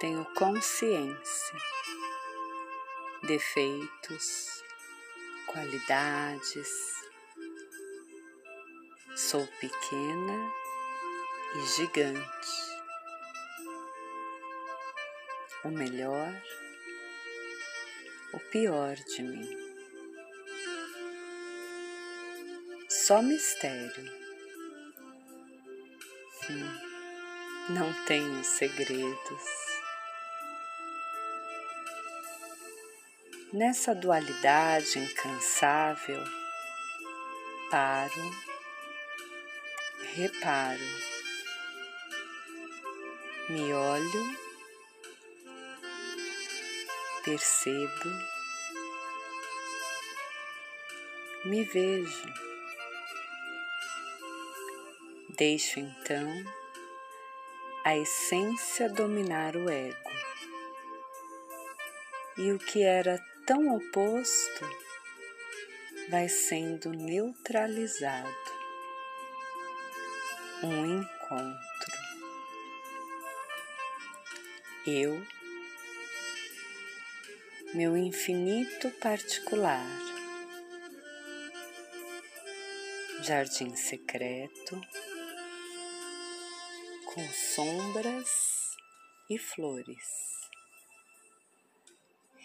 Tenho consciência, defeitos, qualidades. Sou pequena e gigante. O melhor, o pior de mim. Só mistério. Hum, não tenho segredos. Nessa dualidade incansável, paro, reparo, me olho, percebo, me vejo. Deixo então a essência dominar o ego. E o que era tão oposto vai sendo neutralizado. Um encontro. Eu, meu infinito particular, jardim secreto, com sombras e flores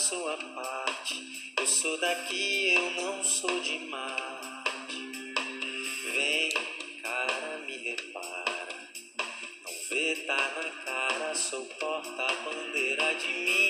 faça a parte. Eu sou daqui, eu não sou de Marte. Vem, cara, me repara. Não vê, tá na cara, sou porta-bandeira de mim.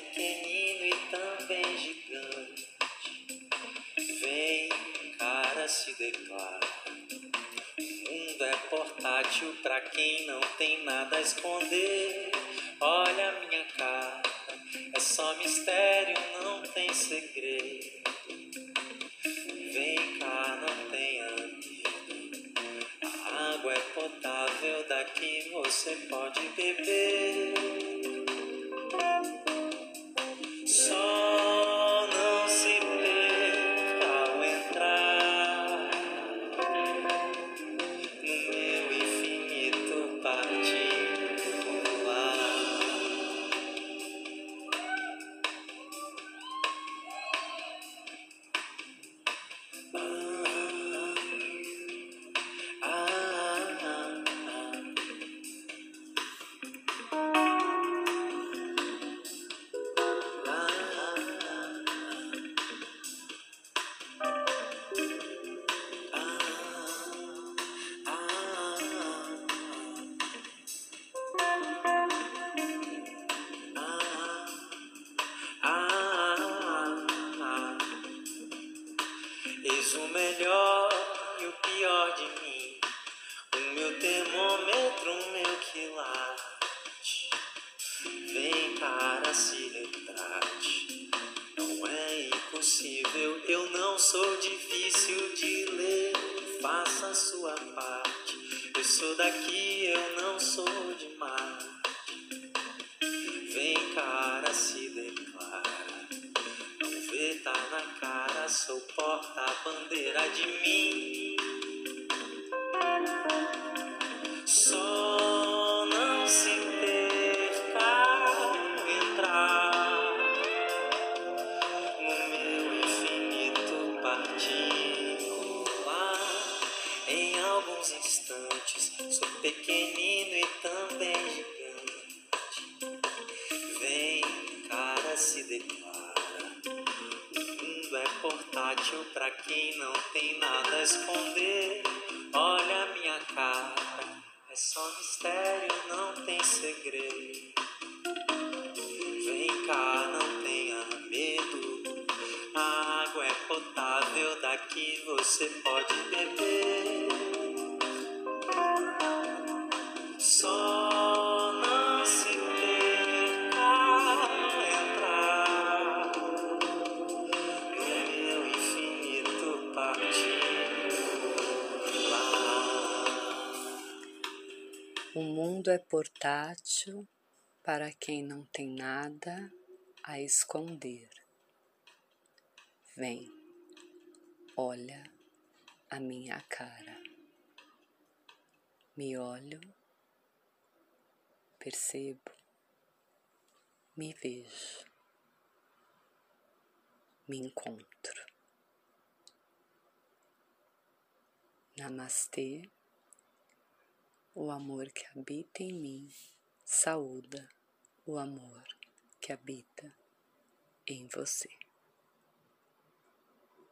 Pequenino e também gigante. Vem, cara, se declara. O mundo é portátil pra quem não tem nada a esconder. Olha a minha cara, é só mistério, não tem segredo. Vem cá, não tenha medo. A água é potável, daqui você pode beber. Só cara, se retrate. Não é impossível, eu não sou difícil de ler. Faça a sua parte. Eu sou daqui, eu não sou de Marte. Vem, cara, se declara. Não vê, tá na cara, sou porta-bandeira de mim. Em alguns instantes, sou pequenino e também gigante. Vem, cara, se depara. O mundo é portátil pra quem não tem nada a esconder. Olha a minha cara, é só mistério, não tem segredo. Vem, cara. Daqui você pode beber. Só não se perca entrar no meu infinito particular. O mundo é portátil para quem não tem nada a esconder. Vem, olha a minha cara. Me olho, percebo, me vejo, me encontro. Namastê, o amor que habita em mim saúda o amor que habita em você.